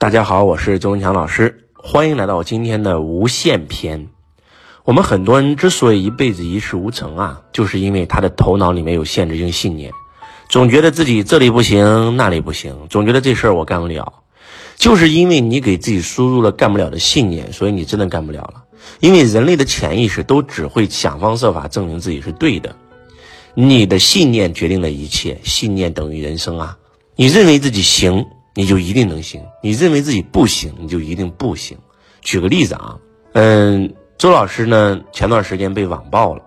大家好，我是周文强老师，欢迎来到今天的无限篇。我们很多人之所以一辈子一事无成啊，就是因为他的头脑里面有限制性信念，总觉得自己这里不行，那里不行，总觉得这事儿我干不了。就是因为你给自己输入了干不了的信念，所以你真的干不了了。因为人类的潜意识都只会想方设法证明自己是对的。你的信念决定了一切，信念等于人生啊！你认为自己行。你就一定能行？你认为自己不行，你就一定不行。举个例子啊，嗯，周老师呢前段时间被网暴了，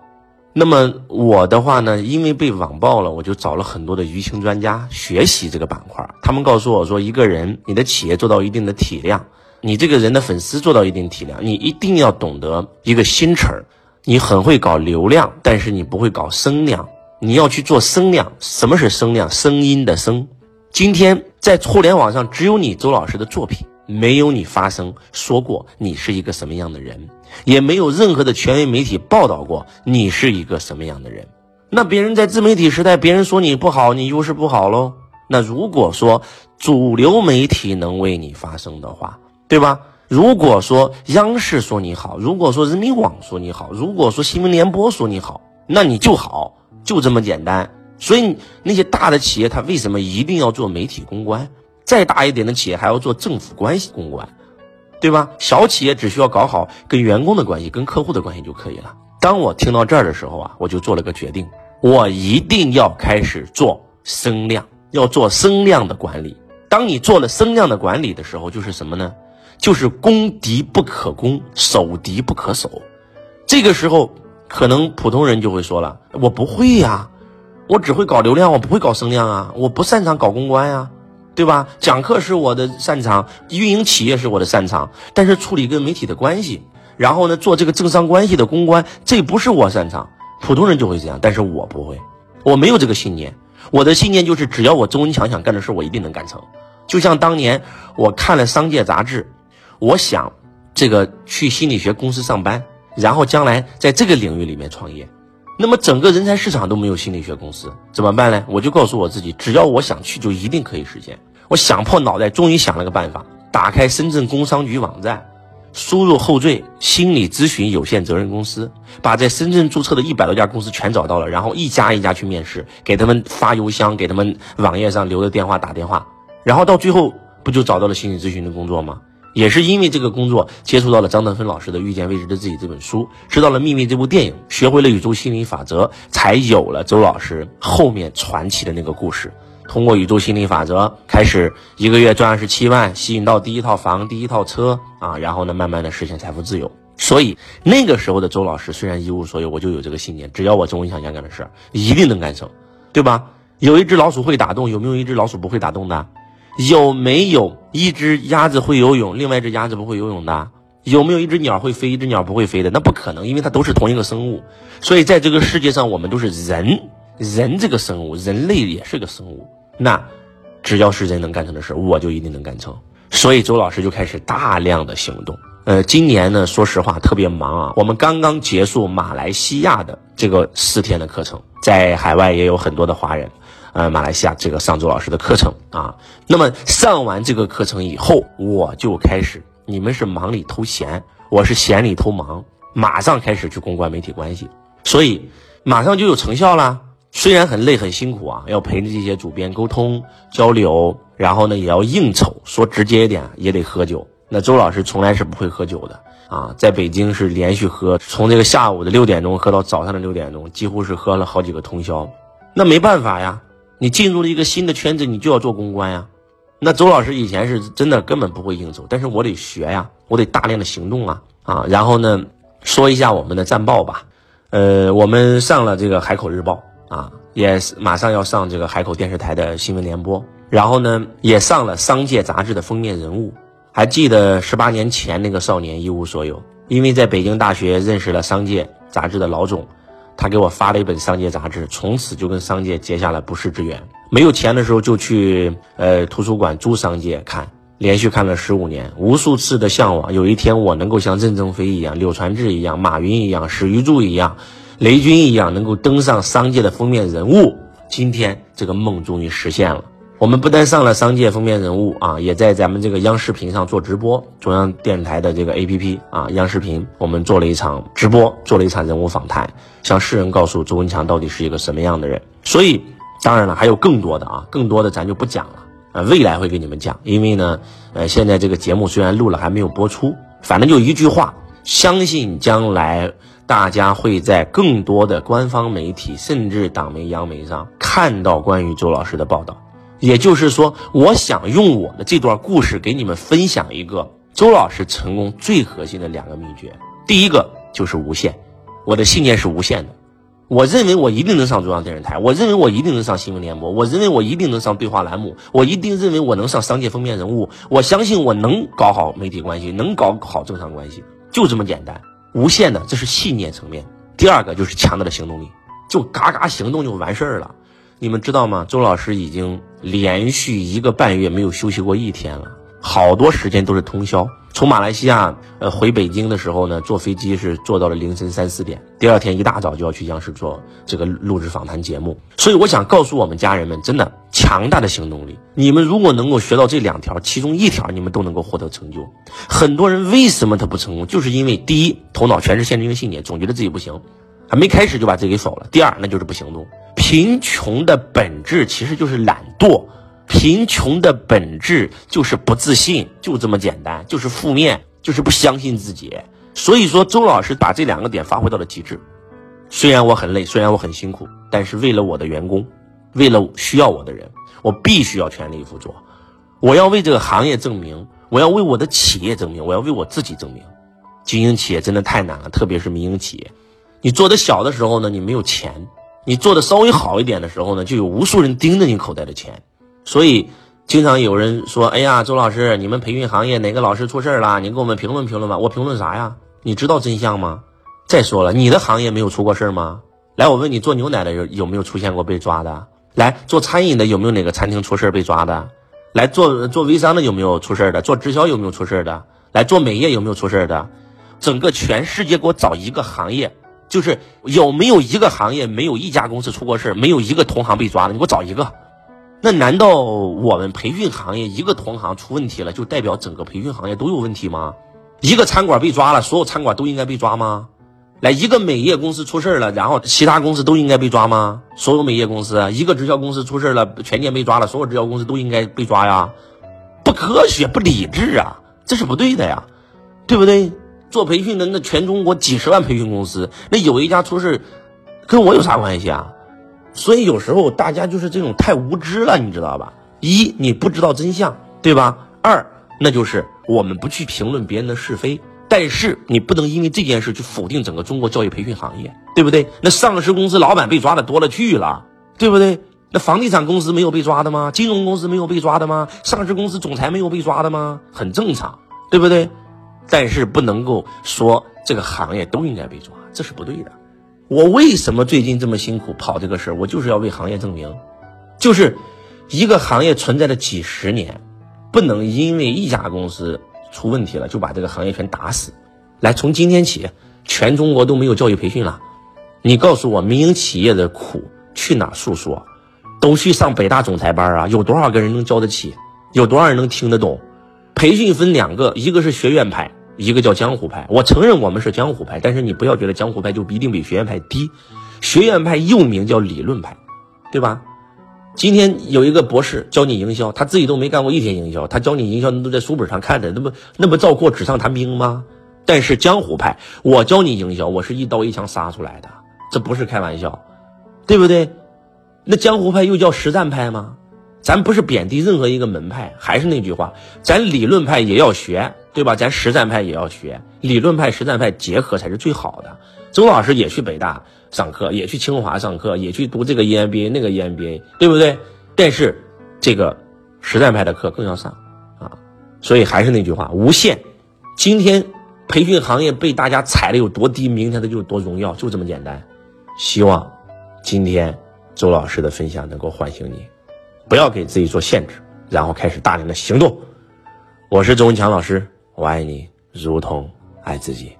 那么我的话呢，因为被网暴了，我就找了很多的舆情专家学习这个板块。他们告诉我说，一个人你的企业做到一定的体量，你这个人的粉丝做到一定体量，你一定要懂得一个新词儿，你很会搞流量，但是你不会搞声量，你要去做声量。什么是声量？声音的声。今天在互联网上，只有你周老师的作品，没有你发声说过你是一个什么样的人，也没有任何的权威媒体报道过你是一个什么样的人。那别人在自媒体时代，别人说你不好，你就是不好喽。那如果说主流媒体能为你发声的话，对吧？如果说央视说你好，如果说人民网说你好，如果说新闻联播说你好，那你就好，就这么简单。所以那些大的企业，它为什么一定要做媒体公关？再大一点的企业还要做政府关系公关，对吧？小企业只需要搞好跟员工的关系、跟客户的关系就可以了。当我听到这儿的时候啊，我就做了个决定，我一定要开始做声量，要做声量的管理。当你做了声量的管理的时候，就是什么呢？就是攻敌不可攻，守敌不可守。这个时候，可能普通人就会说了：“我不会呀。”我只会搞流量，我不会搞声量啊！我不擅长搞公关呀，对吧？讲课是我的擅长，运营企业是我的擅长，但是处理跟媒体的关系，然后呢，做这个政商关系的公关，这不是我擅长。普通人就会这样，但是我不会，我没有这个信念。我的信念就是，只要我周文强想干的事，我一定能干成。就像当年我看了《商界》杂志，我想这个去心理学公司上班，然后将来在这个领域里面创业。那么整个人才市场都没有心理学公司，怎么办呢？我就告诉我自己，只要我想去，就一定可以实现。我想破脑袋，终于想了个办法：打开深圳工商局网站，输入后缀“心理咨询有限责任公司”，把在深圳注册的一百多家公司全找到了，然后一家一家去面试，给他们发邮箱，给他们网页上留的电话打电话，然后到最后不就找到了心理咨询的工作吗？也是因为这个工作，接触到了张德芬老师的《遇见未知的自己》这本书，知道了《秘密》这部电影，学会了宇宙心理法则，才有了周老师后面传奇的那个故事。通过宇宙心理法则，开始一个月赚二十七万，吸引到第一套房、第一套车啊，然后呢，慢慢的实现财富自由。所以那个时候的周老师虽然一无所有，我就有这个信念：只要我终于想想干的事儿，一定能干成，对吧？有一只老鼠会打洞，有没有一只老鼠不会打洞的？有没有一只鸭子会游泳，另外一只鸭子不会游泳的？有没有一只鸟会飞，一只鸟不会飞的？那不可能，因为它都是同一个生物。所以在这个世界上，我们都是人，人这个生物，人类也是个生物。那只要是人能干成的事，我就一定能干成。所以周老师就开始大量的行动。呃，今年呢，说实话特别忙啊。我们刚刚结束马来西亚的这个四天的课程，在海外也有很多的华人。呃，马来西亚这个上周老师的课程啊，那么上完这个课程以后，我就开始，你们是忙里偷闲，我是闲里偷忙，马上开始去公关媒体关系，所以马上就有成效了。虽然很累很辛苦啊，要陪着这些主编沟通交流，然后呢也要应酬，说直接一点也得喝酒。那周老师从来是不会喝酒的啊，在北京是连续喝，从这个下午的六点钟喝到早上的六点钟，几乎是喝了好几个通宵。那没办法呀。你进入了一个新的圈子，你就要做公关呀。那周老师以前是真的根本不会应酬，但是我得学呀，我得大量的行动啊啊。然后呢，说一下我们的战报吧。呃，我们上了这个海口日报啊，也马上要上这个海口电视台的新闻联播。然后呢，也上了商界杂志的封面人物。还记得十八年前那个少年一无所有，因为在北京大学认识了商界杂志的老总。他给我发了一本商界杂志，从此就跟商界结下了不世之缘。没有钱的时候就去呃图书馆租商界看，连续看了十五年，无数次的向往，有一天我能够像任正非一样、柳传志一样、马云一样、史玉柱一样、雷军一样，能够登上商界的封面人物。今天这个梦终于实现了。我们不但上了商界封面人物啊，也在咱们这个央视频上做直播，中央电视台的这个 APP 啊，央视频，我们做了一场直播，做了一场人物访谈，向世人告诉周文强到底是一个什么样的人。所以，当然了，还有更多的啊，更多的咱就不讲了啊，未来会给你们讲。因为呢，呃，现在这个节目虽然录了，还没有播出，反正就一句话，相信将来大家会在更多的官方媒体，甚至党媒、央媒上看到关于周老师的报道。也就是说，我想用我的这段故事给你们分享一个周老师成功最核心的两个秘诀。第一个就是无限，我的信念是无限的。我认为我一定能上中央电视台，我认为我一定能上新闻联播，我认为我一定能上对话栏目，我一定认为我能上商界封面人物。我相信我能搞好媒体关系，能搞好政商关系，就这么简单。无限的，这是信念层面。第二个就是强大的行动力，就嘎嘎行动就完事儿了。你们知道吗？周老师已经连续一个半月没有休息过一天了，好多时间都是通宵。从马来西亚呃回北京的时候呢，坐飞机是坐到了凌晨三四点，第二天一大早就要去央视做这个录制访谈节目。所以我想告诉我们家人们，真的强大的行动力。你们如果能够学到这两条，其中一条你们都能够获得成就。很多人为什么他不成功？就是因为第一，头脑全是限制性信念，总觉得自己不行。还没开始就把自己给否了。第二，那就是不行动。贫穷的本质其实就是懒惰，贫穷的本质就是不自信，就这么简单，就是负面，就是不相信自己。所以说，周老师把这两个点发挥到了极致。虽然我很累，虽然我很辛苦，但是为了我的员工，为了需要我的人，我必须要全力以赴做。我要为这个行业证明，我要为我的企业证明，我要为我自己证明。经营企业真的太难了，特别是民营企业。你做的小的时候呢，你没有钱；你做的稍微好一点的时候呢，就有无数人盯着你口袋的钱。所以，经常有人说：“哎呀，周老师，你们培训行业哪个老师出事了？你给我们评论评论吧。”我评论啥呀？你知道真相吗？再说了，你的行业没有出过事吗？来，我问你，做牛奶的有有没有出现过被抓的？来，做餐饮的有没有哪个餐厅出事被抓的？来，做做微商的有没有出事的？做直销有没有出事的？来，做美业有没有出事的？整个全世界给我找一个行业。就是有没有一个行业没有一家公司出过事没有一个同行被抓的？你给我找一个。那难道我们培训行业一个同行出问题了，就代表整个培训行业都有问题吗？一个餐馆被抓了，所有餐馆都应该被抓吗？来，一个美业公司出事了，然后其他公司都应该被抓吗？所有美业公司，一个直销公司出事了，全店被抓了，所有直销公司都应该被抓呀？不科学，不理智啊，这是不对的呀，对不对？做培训的那全中国几十万培训公司，那有一家出事，跟我有啥关系啊？所以有时候大家就是这种太无知了，你知道吧？一你不知道真相，对吧？二那就是我们不去评论别人的是非，但是你不能因为这件事去否定整个中国教育培训行业，对不对？那上市公司老板被抓的多了去了，对不对？那房地产公司没有被抓的吗？金融公司没有被抓的吗？上市公司总裁没有被抓的吗？很正常，对不对？但是不能够说这个行业都应该被抓，这是不对的。我为什么最近这么辛苦跑这个事儿？我就是要为行业证明，就是一个行业存在了几十年，不能因为一家公司出问题了就把这个行业全打死。来，从今天起，全中国都没有教育培训了。你告诉我，民营企业的苦去哪诉说？都去上北大总裁班啊？有多少个人能教得起？有多少人能听得懂？培训分两个，一个是学院派，一个叫江湖派。我承认我们是江湖派，但是你不要觉得江湖派就一定比学院派低。学院派又名叫理论派，对吧？今天有一个博士教你营销，他自己都没干过一天营销，他教你营销，那都在书本上看的，那不那不照过纸上谈兵吗？但是江湖派，我教你营销，我是一刀一枪杀出来的，这不是开玩笑，对不对？那江湖派又叫实战派吗？咱不是贬低任何一个门派，还是那句话，咱理论派也要学，对吧？咱实战派也要学，理论派、实战派结合才是最好的。周老师也去北大上课，也去清华上课，也去读这个 EMBA 那个 EMBA，对不对？但是这个实战派的课更要上啊！所以还是那句话，无限。今天培训行业被大家踩的有多低，明天它就有多荣耀，就这么简单。希望今天周老师的分享能够唤醒你。不要给自己做限制，然后开始大量的行动。我是周文强老师，我爱你如同爱自己。